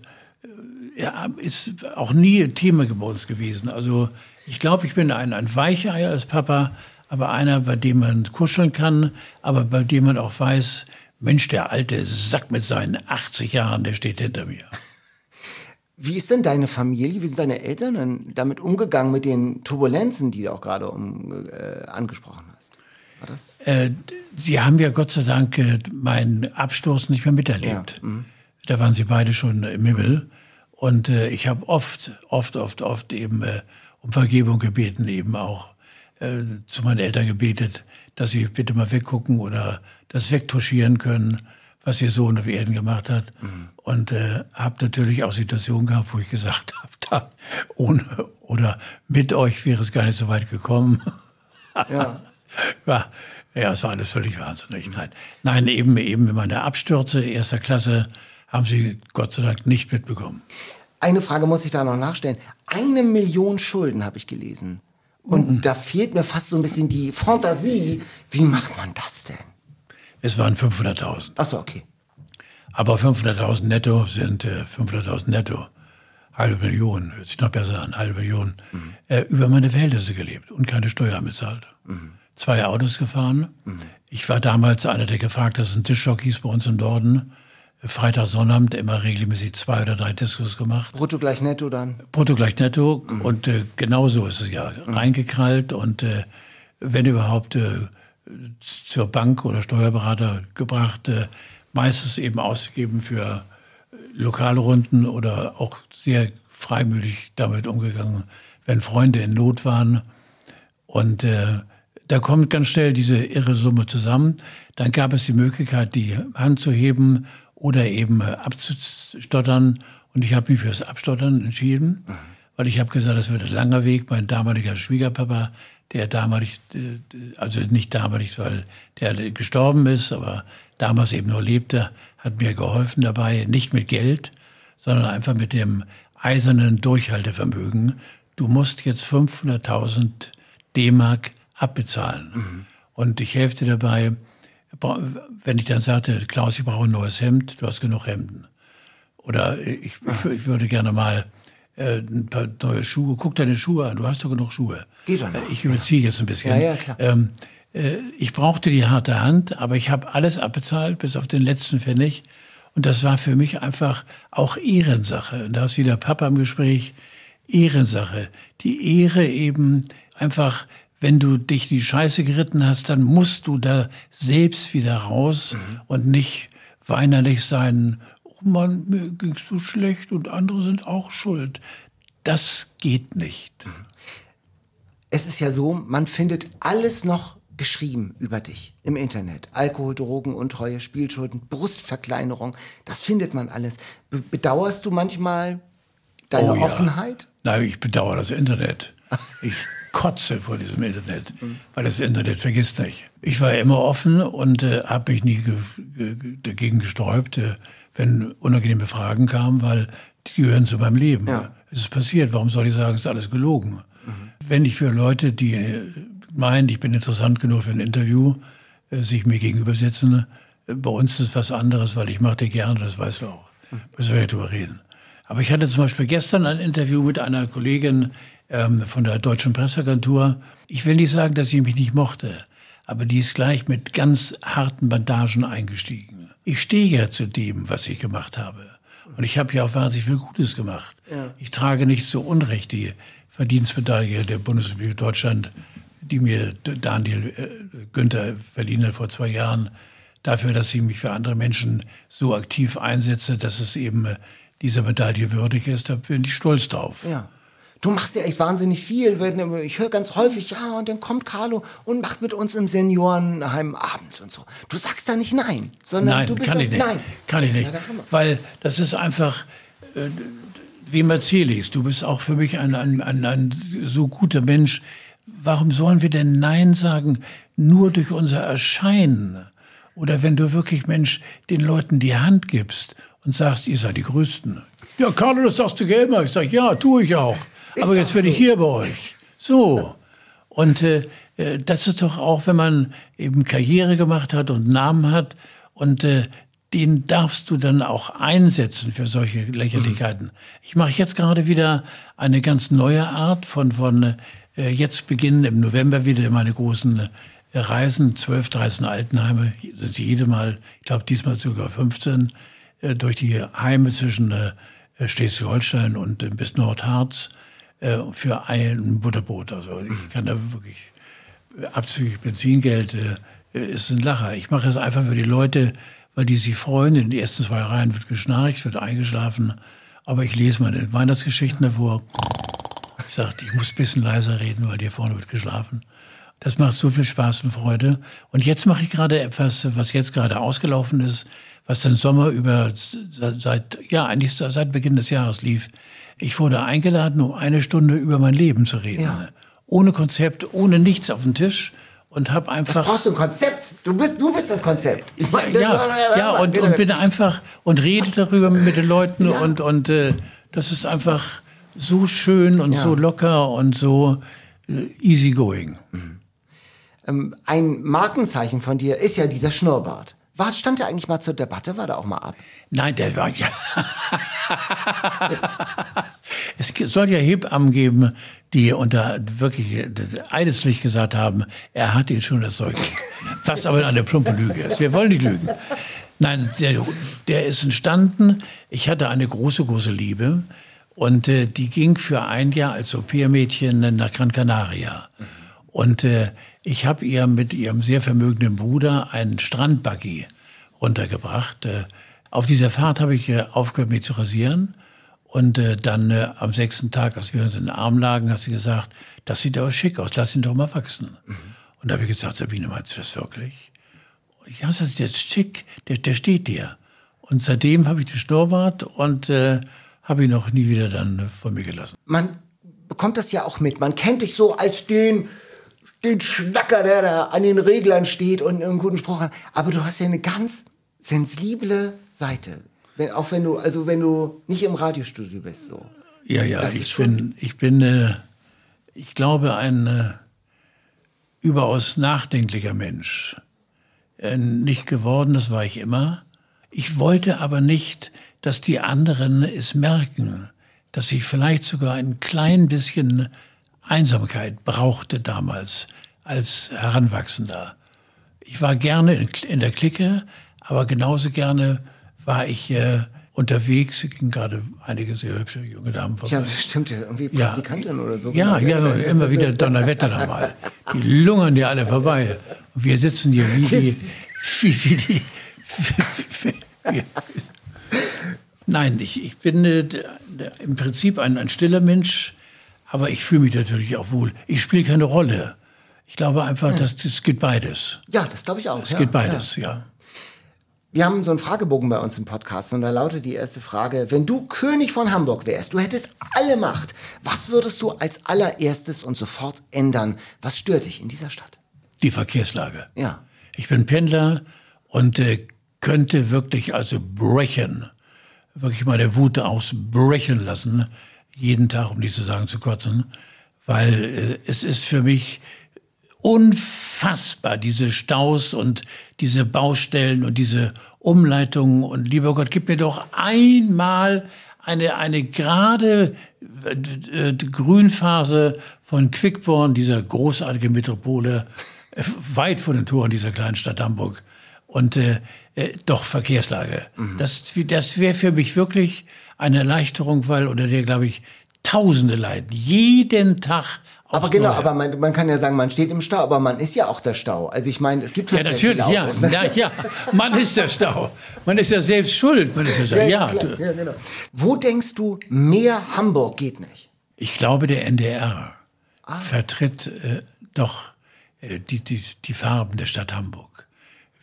[SPEAKER 2] ja, ist auch nie ein Thema bei uns gewesen. Also ich glaube, ich bin ein, ein Weicheier als Papa, aber einer, bei dem man kuscheln kann, aber bei dem man auch weiß, Mensch, der alte Sack mit seinen 80 Jahren, der steht hinter mir. [LAUGHS]
[SPEAKER 3] Wie ist denn deine Familie, wie sind deine Eltern dann damit umgegangen mit den Turbulenzen, die du auch gerade um, äh, angesprochen hast?
[SPEAKER 2] War das? Äh, sie haben ja Gott sei Dank äh, meinen Absturz nicht mehr miterlebt. Ja. Mhm. Da waren sie beide schon im Himmel. Und äh, ich habe oft, oft, oft, oft eben äh, um Vergebung gebeten, eben auch äh, zu meinen Eltern gebetet, dass sie bitte mal weggucken oder das wegtuschieren können, was ihr Sohn auf Erden gemacht hat. Mhm. Und äh, habe natürlich auch Situationen gehabt, wo ich gesagt [LAUGHS] habe, da ohne oder mit euch wäre es gar nicht so weit gekommen. [LAUGHS] Ja. ja, ja, es war alles völlig wahnsinnig. Nein, nein, eben eben meine Abstürze erster Klasse haben sie Gott sei Dank nicht mitbekommen.
[SPEAKER 3] Eine Frage muss ich da noch nachstellen. Eine Million Schulden habe ich gelesen. Und mhm. da fehlt mir fast so ein bisschen die Fantasie. Wie macht man das denn?
[SPEAKER 2] Es waren 500.000.
[SPEAKER 3] Ach so, okay.
[SPEAKER 2] Aber 500.000 netto sind äh, 500.000 netto. Halbe Million, hört sich noch besser an, halbe Million. Mhm. Äh, über meine Verhältnisse gelebt und keine Steuern bezahlt. Mhm. Zwei Autos gefahren. Mhm. Ich war damals einer der gefragtesten Tischjockeys bei uns im Norden. Freitag, Sonnabend immer regelmäßig zwei oder drei Diskus gemacht.
[SPEAKER 3] Brutto gleich netto dann?
[SPEAKER 2] Brutto gleich netto. Mhm. Und äh, genau so ist es ja. Mhm. Reingekrallt und äh, wenn überhaupt äh, zur Bank oder Steuerberater gebracht, äh, meistens eben ausgegeben für äh, lokale Runden oder auch sehr freimütig damit umgegangen, wenn Freunde in Not waren. Und äh, da kommt ganz schnell diese irre Summe zusammen. Dann gab es die Möglichkeit, die Hand zu heben oder eben äh, abzustottern. Und ich habe mich fürs Abstottern entschieden, weil ich habe gesagt, das wird ein langer Weg. Mein damaliger Schwiegerpapa, der damalig, äh, also nicht damalig, weil der gestorben ist, aber damals eben nur lebte, hat mir geholfen dabei, nicht mit Geld, sondern einfach mit dem eisernen Durchhaltevermögen. Du musst jetzt 500.000 D-Mark abbezahlen. Mhm. Und ich helfe dir dabei, wenn ich dann sagte, Klaus, ich brauche ein neues Hemd, du hast genug Hemden. Oder ich, ich, würde gerne mal äh, ein paar neue Schuhe, guck deine Schuhe an, du hast doch genug Schuhe.
[SPEAKER 3] Geht doch noch.
[SPEAKER 2] Ich überziehe jetzt ein bisschen.
[SPEAKER 3] Ja, ja, klar. Ähm,
[SPEAKER 2] äh, ich brauchte die harte Hand, aber ich habe alles abbezahlt, bis auf den letzten Pfennig. Und das war für mich einfach auch Ehrensache. Und da ist wieder Papa im Gespräch. Ehrensache. Die Ehre eben einfach wenn du dich die Scheiße geritten hast, dann musst du da selbst wieder raus mhm. und nicht weinerlich sein, oh Mann, mir ging's so schlecht und andere sind auch schuld. Das geht nicht. Mhm.
[SPEAKER 3] Es ist ja so, man findet alles noch geschrieben über dich im Internet. Alkohol, Drogen, Untreue, Spielschulden, Brustverkleinerung, das findet man alles. Be bedauerst du manchmal deine oh, ja. Offenheit?
[SPEAKER 2] Nein, ich bedauere das Internet. [LAUGHS] Ich kotze vor diesem Internet, weil das Internet vergisst nicht. Ich war immer offen und äh, habe mich nie ge ge dagegen gesträubt, äh, wenn unangenehme Fragen kamen, weil die gehören zu meinem Leben.
[SPEAKER 3] Ja.
[SPEAKER 2] Es ist passiert, warum soll ich sagen, es ist alles gelogen? Wenn ich für Leute, die äh, meinen, ich bin interessant genug für ein Interview, äh, sich mir gegenüber sitzen, äh, bei uns ist was anderes, weil ich mache dir gerne, das weißt du auch. Müssen wir ja drüber reden. Aber ich hatte zum Beispiel gestern ein Interview mit einer Kollegin ähm, von der Deutschen Presseagentur. Ich will nicht sagen, dass sie mich nicht mochte, aber die ist gleich mit ganz harten Bandagen eingestiegen. Ich stehe ja zu dem, was ich gemacht habe. Und ich habe ja auch wahnsinnig viel Gutes gemacht.
[SPEAKER 3] Ja.
[SPEAKER 2] Ich trage nicht so Unrecht die Verdienstmedaille der Bundesrepublik Deutschland, die mir Daniel äh, Günther verliehen hat vor zwei Jahren, dafür, dass ich mich für andere Menschen so aktiv einsetze, dass es eben äh, dieser Medaille würdig ist. Da bin ich stolz drauf.
[SPEAKER 3] Ja. Du machst ja echt wahnsinnig viel. Ich höre ganz häufig, ja, und dann kommt Carlo und macht mit uns im Seniorenheim abends und so. Du sagst da nicht nein, sondern
[SPEAKER 2] Nein,
[SPEAKER 3] du bist
[SPEAKER 2] kann
[SPEAKER 3] da,
[SPEAKER 2] ich nicht.
[SPEAKER 3] Nein.
[SPEAKER 2] Kann ich nicht.
[SPEAKER 3] Ja.
[SPEAKER 2] Weil das ist einfach, äh, wie Mercedes, du bist auch für mich ein, ein, ein, ein so guter Mensch. Warum sollen wir denn Nein sagen, nur durch unser Erscheinen? Oder wenn du wirklich, Mensch, den Leuten die Hand gibst und sagst, ihr seid die Größten. Ja, Carlo, das sagst du ja immer. Ich sag, ja, tue ich auch.
[SPEAKER 3] Ist
[SPEAKER 2] Aber jetzt
[SPEAKER 3] so.
[SPEAKER 2] ich hier bei euch. So. Und äh, das ist doch auch, wenn man eben Karriere gemacht hat und Namen hat und äh, den darfst du dann auch einsetzen für solche Lächerlichkeiten. Ich mache jetzt gerade wieder eine ganz neue Art von von äh, jetzt beginnen im November wieder meine großen äh, Reisen, 12, 13 Altenheime, das ist jede Mal, ich glaube diesmal sogar 15, äh, durch die Heime zwischen äh, Schleswig-Holstein und äh, bis Nordharz äh, für ein Butterbrot. Also ich kann da wirklich abzüglich Benzingeld äh, ist ein Lacher. Ich mache es einfach für die Leute, weil die sich freuen. In den ersten zwei Reihen wird geschnarcht, wird eingeschlafen. Aber ich lese meine Weihnachtsgeschichten davor. Ich sage, ich muss ein bisschen leiser reden, weil hier vorne wird geschlafen. Das macht so viel Spaß und Freude. Und jetzt mache ich gerade etwas, was jetzt gerade ausgelaufen ist, was den Sommer über seit, ja, eigentlich seit Beginn des Jahres lief. Ich wurde eingeladen, um eine Stunde über mein Leben zu reden.
[SPEAKER 3] Ja.
[SPEAKER 2] Ohne Konzept, ohne nichts auf dem Tisch und habe
[SPEAKER 3] Was
[SPEAKER 2] einfach
[SPEAKER 3] brauchst du ein Konzept? Du bist, du bist das Konzept. Ich meine, das-
[SPEAKER 2] ja, ja und, und bin einfach und rede darüber mit den Leuten und und äh, das ist einfach so schön und
[SPEAKER 3] Ja.
[SPEAKER 2] so locker und so äh, easygoing.
[SPEAKER 3] Ähm, ein Markenzeichen von dir ist ja dieser Schnurrbart. War, stand der eigentlich mal zur Debatte? War der auch mal ab?
[SPEAKER 2] Nein, der war ja. es soll ja Hebammen geben, die unter wirklich eideslich gesagt haben, er hat ihn schon das Zeug. Was aber eine plumpe Lüge ist. Wir wollen nicht lügen. Nein, der, der ist entstanden. Ich hatte eine große, große Liebe. Und äh, die ging für ein Jahr als Au-pair-Mädchen nach Gran Canaria. Und äh, ich habe ihr mit ihrem sehr vermögenden Bruder einen Strandbuggy runtergebracht. Äh, auf dieser Fahrt habe ich äh, aufgehört, mich zu rasieren. Und äh, dann am sechsten Tag, als wir uns in den Arm lagen, hat sie gesagt, das sieht aber schick aus, lass ihn doch mal wachsen. Und da habe ich gesagt, Sabine, meinst du das wirklich? Ja, das ist jetzt schick, der, der steht dir. Und seitdem habe ich den Schnurrbart und äh, habe ihn auch nie wieder dann von mir gelassen.
[SPEAKER 3] Man bekommt das ja auch mit. Man kennt dich so als den, den Schnacker, der da an den Reglern steht und einen guten Spruch hat. Aber du hast ja eine ganz sensible Seite. Wenn, auch wenn du, also wenn du nicht im Radiostudio bist, so.
[SPEAKER 2] Ja, ja,
[SPEAKER 3] Das
[SPEAKER 2] ich bin, ich bin, äh, ich glaube, ein äh, überaus nachdenklicher Mensch. Äh, nicht geworden, das war ich immer. Ich wollte aber nicht, dass die anderen es merken, dass ich vielleicht sogar ein klein bisschen Einsamkeit brauchte damals als Heranwachsender. Ich war gerne in, der Clique, aber genauso gerne war ich äh, unterwegs. Es gingen gerade einige sehr hübsche junge Damen vorbei.
[SPEAKER 3] Ja, das stimmt ja. Irgendwie
[SPEAKER 2] Ja.
[SPEAKER 3] Praktikantin oder so.
[SPEAKER 2] Ja,
[SPEAKER 3] Genau.
[SPEAKER 2] ja, immer wieder Donnerwetter da mal. Die lungern dir alle vorbei. Und wir sitzen hier wie die, wie, wie die, Nein, ich, ich bin äh, im Prinzip ein, ein stiller Mensch, aber ich fühle mich natürlich auch wohl. Ich spiele keine Rolle. Ich glaube einfach, dass das geht beides.
[SPEAKER 3] Ja, das glaube ich auch.
[SPEAKER 2] Es
[SPEAKER 3] ja,
[SPEAKER 2] geht beides, ja.
[SPEAKER 3] Wir haben so einen Fragebogen bei uns im Podcast und da lautet die erste Frage, wenn du König von Hamburg wärst, du hättest alle Macht, was würdest du als allererstes und sofort ändern? Was stört dich in dieser Stadt?
[SPEAKER 2] Die Verkehrslage.
[SPEAKER 3] Ja.
[SPEAKER 2] Ich bin Pendler und äh, könnte wirklich also brechen, wirklich meine Wut ausbrechen lassen, jeden Tag, um nicht zu sagen zu kotzen, weil äh, es ist für mich unfassbar, diese Staus und diese Baustellen und diese Umleitungen. Und lieber Gott, gib mir doch einmal eine, eine gerade äh, Grünphase von Quickborn, dieser großartige Metropole, äh, weit von den Toren dieser kleinen Stadt Hamburg. Und äh, äh, doch Verkehrslage. Mhm. Das, das wäre für mich wirklich eine Erleichterung, weil unter der, glaube ich, Tausende leiden. Jeden Tag
[SPEAKER 3] aber genau, aber man, man kann ja sagen, man steht im Stau, aber man ist ja auch der Stau. Also ich meine, es gibt
[SPEAKER 2] ja natürlich, ja, ja, ja, man ist der Stau. Man ist ja selbst schuld. Man ist ja, ja, ja, ja genau.
[SPEAKER 3] Wo denkst du, mehr Hamburg geht nicht?
[SPEAKER 2] Ich glaube, der NDR ah. vertritt äh, doch äh, die, die, die Farben der Stadt Hamburg.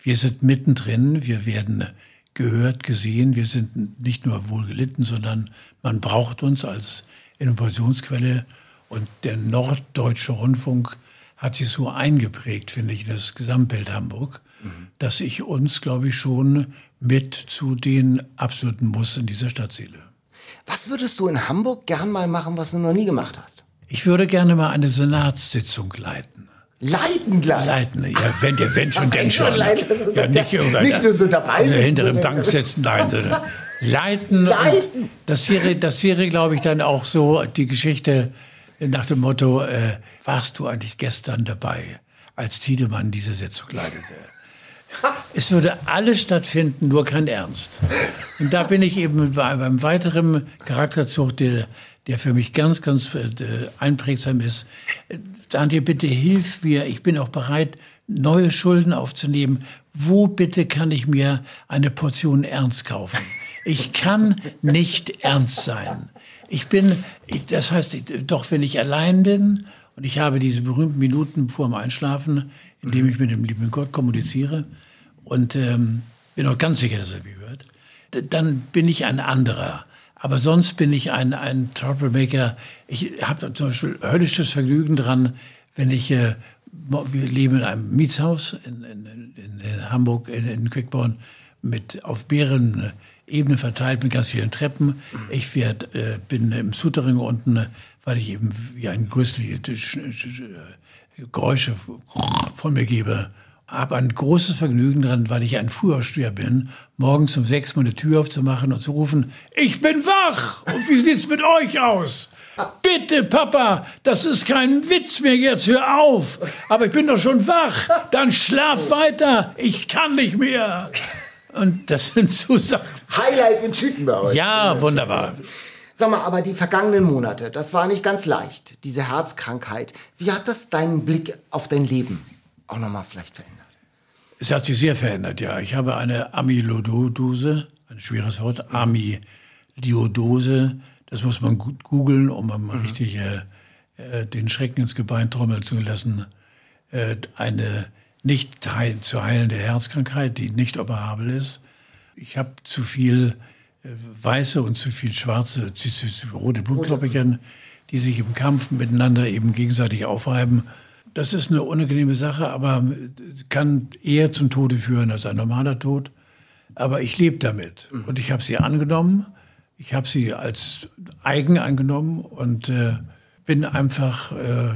[SPEAKER 2] Wir sind mittendrin, wir werden gehört, gesehen, wir sind nicht nur wohlgelitten, sondern man braucht uns als Innovationsquelle und der norddeutsche Rundfunk hat sich so eingeprägt, finde ich, das Gesamtbild Hamburg, mhm. dass ich uns, glaube ich, schon mit zu den absoluten Muss in dieser Stadt zähle.
[SPEAKER 3] Was würdest du in Hamburg gern mal machen, was du noch nie gemacht hast?
[SPEAKER 2] Ich würde gerne mal eine Senatssitzung leiten.
[SPEAKER 3] Leiten gleich?
[SPEAKER 2] Leiten, ja, wenn, ja, wenn schon, [LAUGHS] denn schon.
[SPEAKER 3] Leiten, ja, nicht, nicht nur so dabei
[SPEAKER 2] sitzen. Hinter der Bank sitzen, nein. [LAUGHS] Leiten. Leiten. Das wäre, das wäre, glaube ich, dann auch so die Geschichte nach dem Motto, äh, warst du eigentlich gestern dabei, als Tiedemann diese Sitzung leitete? [LAUGHS] Es würde alles stattfinden, nur kein Ernst. Und da bin ich eben bei, beim weiteren Charakterzug, der, der für mich ganz, ganz äh, einprägsam ist. Daniel, bitte hilf mir. Ich bin auch bereit, neue Schulden aufzunehmen. Wo bitte kann ich mir eine Portion Ernst kaufen? Ich kann nicht ernst sein. Ich bin, ich, das heißt, ich, doch wenn ich allein bin und ich habe diese berühmten Minuten vor dem Einschlafen, in dem ich mit dem lieben Gott kommuniziere und ähm, bin auch ganz sicher, dass er mich hört, dann bin ich ein anderer. Aber sonst bin ich ein, ein Troublemaker. Ich habe zum Beispiel höllisches Vergnügen dran, wenn ich, äh, wir leben in einem Mietshaus in, in, in, in Hamburg, in, in Quickborn, mit auf mehreren Ebenen verteilt mit ganz vielen Treppen. Ich werd, äh, bin im Souterrain unten, weil ich eben wie ein Grizzly äh, Geräusche von mir gebe. Habe ein großes Vergnügen dran, weil ich ein Frühaufsteher bin, morgens um sechs meine Tür aufzumachen und zu rufen, ich bin wach! Und wie sieht's mit euch aus? Bitte, Papa, das ist kein Witz mehr jetzt, hör auf! Aber ich bin doch schon wach! Dann schlaf weiter! Ich kann nicht mehr! Und das sind so Sachen.
[SPEAKER 3] Highlife in Tüten bei euch.
[SPEAKER 2] Ja, wunderbar.
[SPEAKER 3] Sag mal, aber die vergangenen Monate, das war nicht ganz leicht, diese Herzkrankheit. Wie hat das deinen Blick auf dein Leben auch nochmal vielleicht verändert?
[SPEAKER 2] Es hat sich sehr verändert, ja. Ich habe eine Amyloidose, ein schweres Wort, Amyloidose. Das muss man gut googeln, um mhm. richtig äh, äh, den Schrecken ins Gebein trommeln zu lassen. Äh, eine nicht zu heilende Herzkrankheit, die nicht operabel ist. Ich habe zu viel äh, weiße und zu viel schwarze, zu, zu, zu rote Blutkörperchen, die sich im Kampf miteinander eben gegenseitig aufreiben. Das ist eine unangenehme Sache, aber kann eher zum Tode führen als ein normaler Tod. Aber ich lebe damit mhm. und ich habe sie angenommen. Ich habe sie als eigen angenommen und äh, bin einfach äh,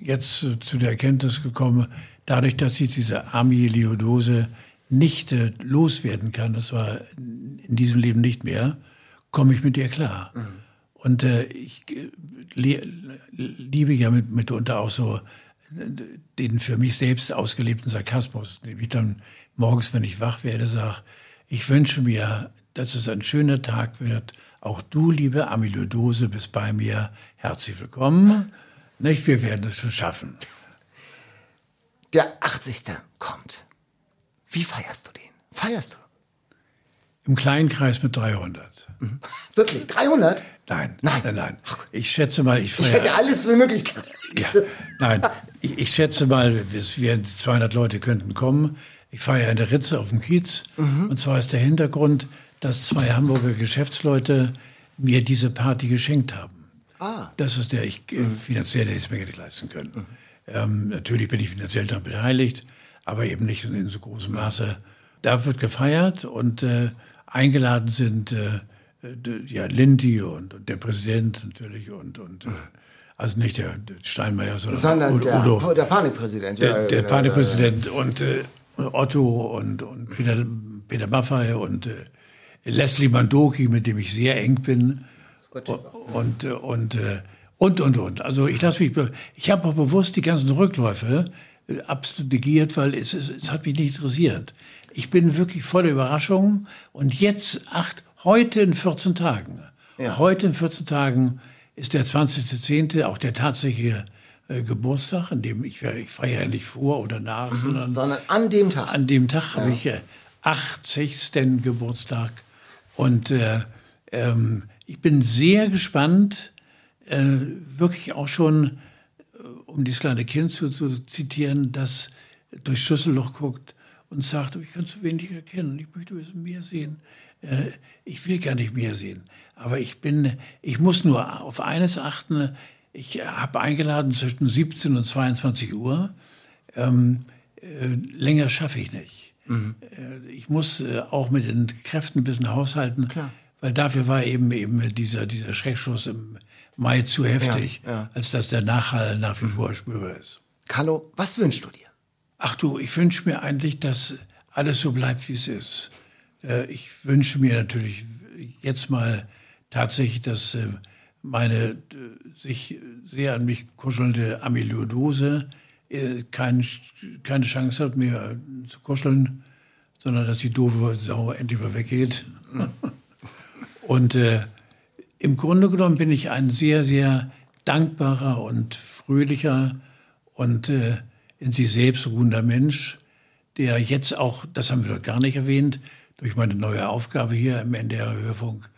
[SPEAKER 2] jetzt zu der Erkenntnis gekommen, dadurch, dass ich diese Amyloidose nicht äh, loswerden kann, das war in diesem Leben nicht mehr, komme ich mit ihr klar. Mhm. Und äh, ich äh, liebe ja mit, mitunter auch so den für mich selbst ausgelebten Sarkasmus, wie ich dann morgens, wenn ich wach werde, sage, ich wünsche mir, dass es ein schöner Tag wird. Auch du, liebe Amyloidose, bist bei mir. Herzlich willkommen. Nicht? Wir werden es schon schaffen.
[SPEAKER 3] Der 80. kommt. Wie feierst du den? Feierst du?
[SPEAKER 2] Im kleinen Kreis mit 300.
[SPEAKER 3] Mhm. Wirklich? 300?
[SPEAKER 2] Nein, nein, nein, nein. Ich schätze mal, ich
[SPEAKER 3] feiere. Ich hätte alles für möglich.
[SPEAKER 2] Ja, nein, ich, ich, schätze mal, wir 200 Leute könnten kommen. Ich feiere eine Ritze auf dem Kiez. Mhm. Und zwar ist der Hintergrund, dass zwei Hamburger Geschäftsleute mir diese Party geschenkt haben. Ah. Das ist der, ich äh, finanziell hätte ich es mir nicht leisten können. Mhm. Ähm, natürlich bin ich finanziell daran beteiligt, aber eben nicht in so großem Maße. Da wird gefeiert und äh, eingeladen sind äh, ja, Lindy und, und, der Präsident natürlich und, und äh, also nicht der, Steinmeier, sondern,
[SPEAKER 3] sondern
[SPEAKER 2] Udo,
[SPEAKER 3] der, der Panikpräsident.
[SPEAKER 2] Der, der Panikpräsident und äh, Otto und, und Peter, Peter Maffay und äh, Leslie Mandoki, mit dem ich sehr eng bin. Und, und, und, äh, und, und, und. Also ich lasse mich, ich habe auch bewusst die ganzen Rückläufe äh, absolut negiert, weil es, es, es hat mich nicht interessiert. Ich bin wirklich voller Überraschung und jetzt acht, heute in 14 Tagen, ja. heute in 14 Tagen ist der 20.10. auch der tatsächliche äh, Geburtstag, an dem ich, ich feiere ja nicht vor oder nach,
[SPEAKER 3] mhm, sondern, sondern, an dem Tag.
[SPEAKER 2] An dem Tag ja. habe ich äh, 80. Geburtstag und äh, ähm, ich bin sehr gespannt, äh, wirklich auch schon, äh, um dieses kleine Kind zu, zu zitieren, das durch Schlüsselloch guckt und sagt, ich kann zu wenig erkennen, ich möchte ein bisschen mehr sehen. Äh, ich will gar nicht mehr sehen. Aber ich bin, ich muss nur auf eines achten. Ich habe eingeladen zwischen 17 und 22 Uhr. Ähm, äh, länger schaffe ich nicht. Mhm. Äh, ich muss äh, auch mit den Kräften ein bisschen haushalten, Klar. weil dafür war eben eben dieser, dieser Schreckschuss im Mai zu heftig, ja, ja. als dass der Nachhall nach wie vor spürbar ist.
[SPEAKER 3] Carlo, was wünschst du dir?
[SPEAKER 2] Ach du, ich wünsche mir eigentlich, dass alles so bleibt, wie es ist. Äh, ich wünsche mir natürlich jetzt mal tatsächlich, dass äh, meine äh, sich sehr an mich kuschelnde Amyloidose kein, keine Chance hat, mir zu kuscheln, sondern dass die doofe Sau endlich mal weggeht. [LAUGHS] und äh, im Grunde genommen bin ich ein sehr, sehr dankbarer und fröhlicher und äh, in sich selbst ruhender Mensch, der jetzt auch, das haben wir doch gar nicht erwähnt, durch meine neue Aufgabe hier im NDR-Hörfunk,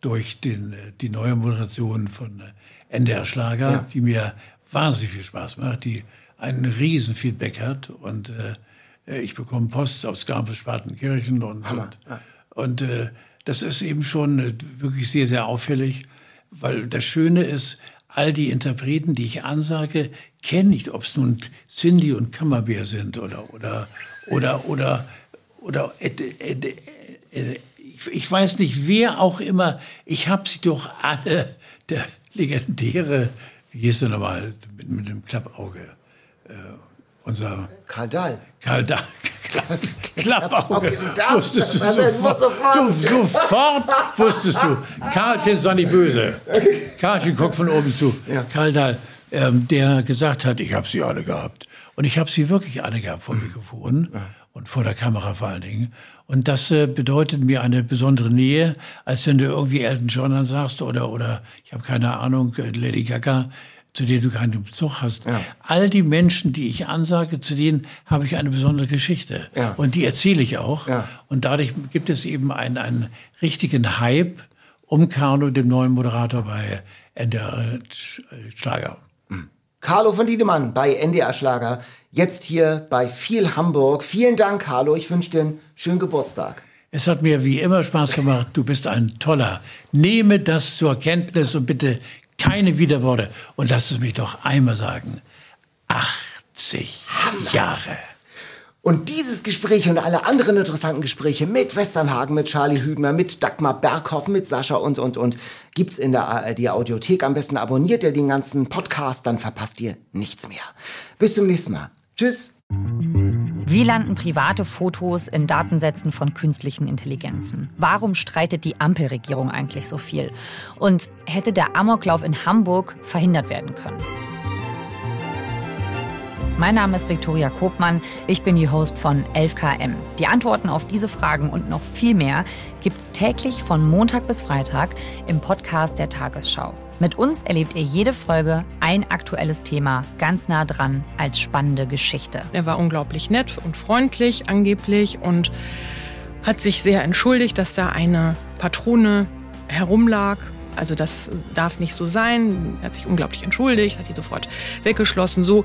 [SPEAKER 2] durch den, äh, die neue Moderation von äh, NDR Schlager, ja. die mir wahnsinnig viel Spaß macht, die einen riesen Feedback hat und äh, ich bekomme Post aus Garmisch-Partenkirchen und, und, ja. und äh, das ist eben schon äh, wirklich sehr, sehr auffällig, weil das Schöne ist, all die Interpreten, die ich ansage, kenne ich, ob es nun Cindy und Kammerbär sind oder oder oder oder oder äh, äh, äh, ich, ich, weiß nicht, wer auch immer. Ich habe sie doch alle. Der legendäre, wie hieß der nochmal, mit, mit dem Klappauge. Äh, unser
[SPEAKER 3] Karl Dahl.
[SPEAKER 2] Karl Dahl. [LAUGHS] Klappauge. Wusstest du sofort, du, sofort wusstest du. Karlchen ist nicht böse. Karlchen guckt von oben zu. Ja. Karl Dahl, ähm, der gesagt hat, ich habe sie alle gehabt. Und ich habe sie wirklich alle gehabt vor Mikrofon ja. Und vor der Kamera vor allen Dingen. Und das äh, bedeutet mir eine besondere Nähe, als wenn du irgendwie Elton John sagst oder, oder ich habe keine Ahnung, äh, Lady Gaga zu denen du keinen Bezug hast. Ja. All die Menschen, die ich ansage, zu denen habe ich eine besondere Geschichte. Ja. Und die erzähle ich auch. Ja. Und dadurch gibt es eben einen, einen richtigen Hype um Carlo, dem neuen Moderator bei NDR Schlager.
[SPEAKER 3] Carlo von Diedemann bei NDR Schlager. Jetzt hier bei viel Hamburg. Vielen Dank, Carlo. Ich wünsche dir einen schönen Geburtstag.
[SPEAKER 2] Es hat mir wie immer Spaß gemacht. Du bist ein toller. Nehme das zur Kenntnis und bitte keine Widerworte. Und lass es mich doch einmal sagen. 80 Hammer. Jahre.
[SPEAKER 3] Und dieses Gespräch und alle anderen interessanten Gespräche mit Westernhagen, mit Charlie Hübner, mit Dagmar Berghoff, mit Sascha und, und, und gibt's in der ARD Audiothek. Am besten abonniert ihr den ganzen Podcast, dann verpasst ihr nichts mehr. Bis zum nächsten Mal. Tschüss.
[SPEAKER 4] Wie landen private Fotos in Datensätzen von künstlichen Intelligenzen? Warum streitet die Ampelregierung eigentlich so viel? Und hätte der Amoklauf in Hamburg verhindert werden können? Mein Name ist Viktoria Kopmann. Ich bin die Host von 11KM. Die Antworten auf diese Fragen und noch viel mehr gibt's täglich von Montag bis Freitag im Podcast der Tagesschau. Mit uns erlebt ihr jede Folge ein aktuelles Thema ganz nah dran als spannende Geschichte.
[SPEAKER 5] Er war unglaublich nett und freundlich angeblich und hat sich sehr entschuldigt, dass da eine Patrone herumlag also das darf nicht so sein. Er hat sich unglaublich entschuldigt, hat die sofort weggeschlossen. So,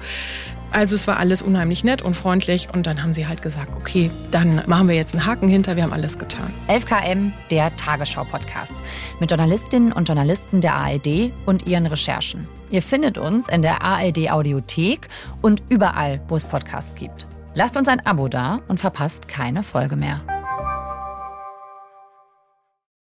[SPEAKER 5] also es war alles unheimlich nett und freundlich und dann haben sie halt gesagt, okay, dann machen wir jetzt einen Haken hinter, wir haben alles getan.
[SPEAKER 4] 11KM, der Tagesschau-Podcast mit Journalistinnen und Journalisten der ARD und ihren Recherchen. Ihr findet uns in der ARD Audiothek und überall, wo es Podcasts gibt. Lasst uns ein Abo da und verpasst keine Folge mehr.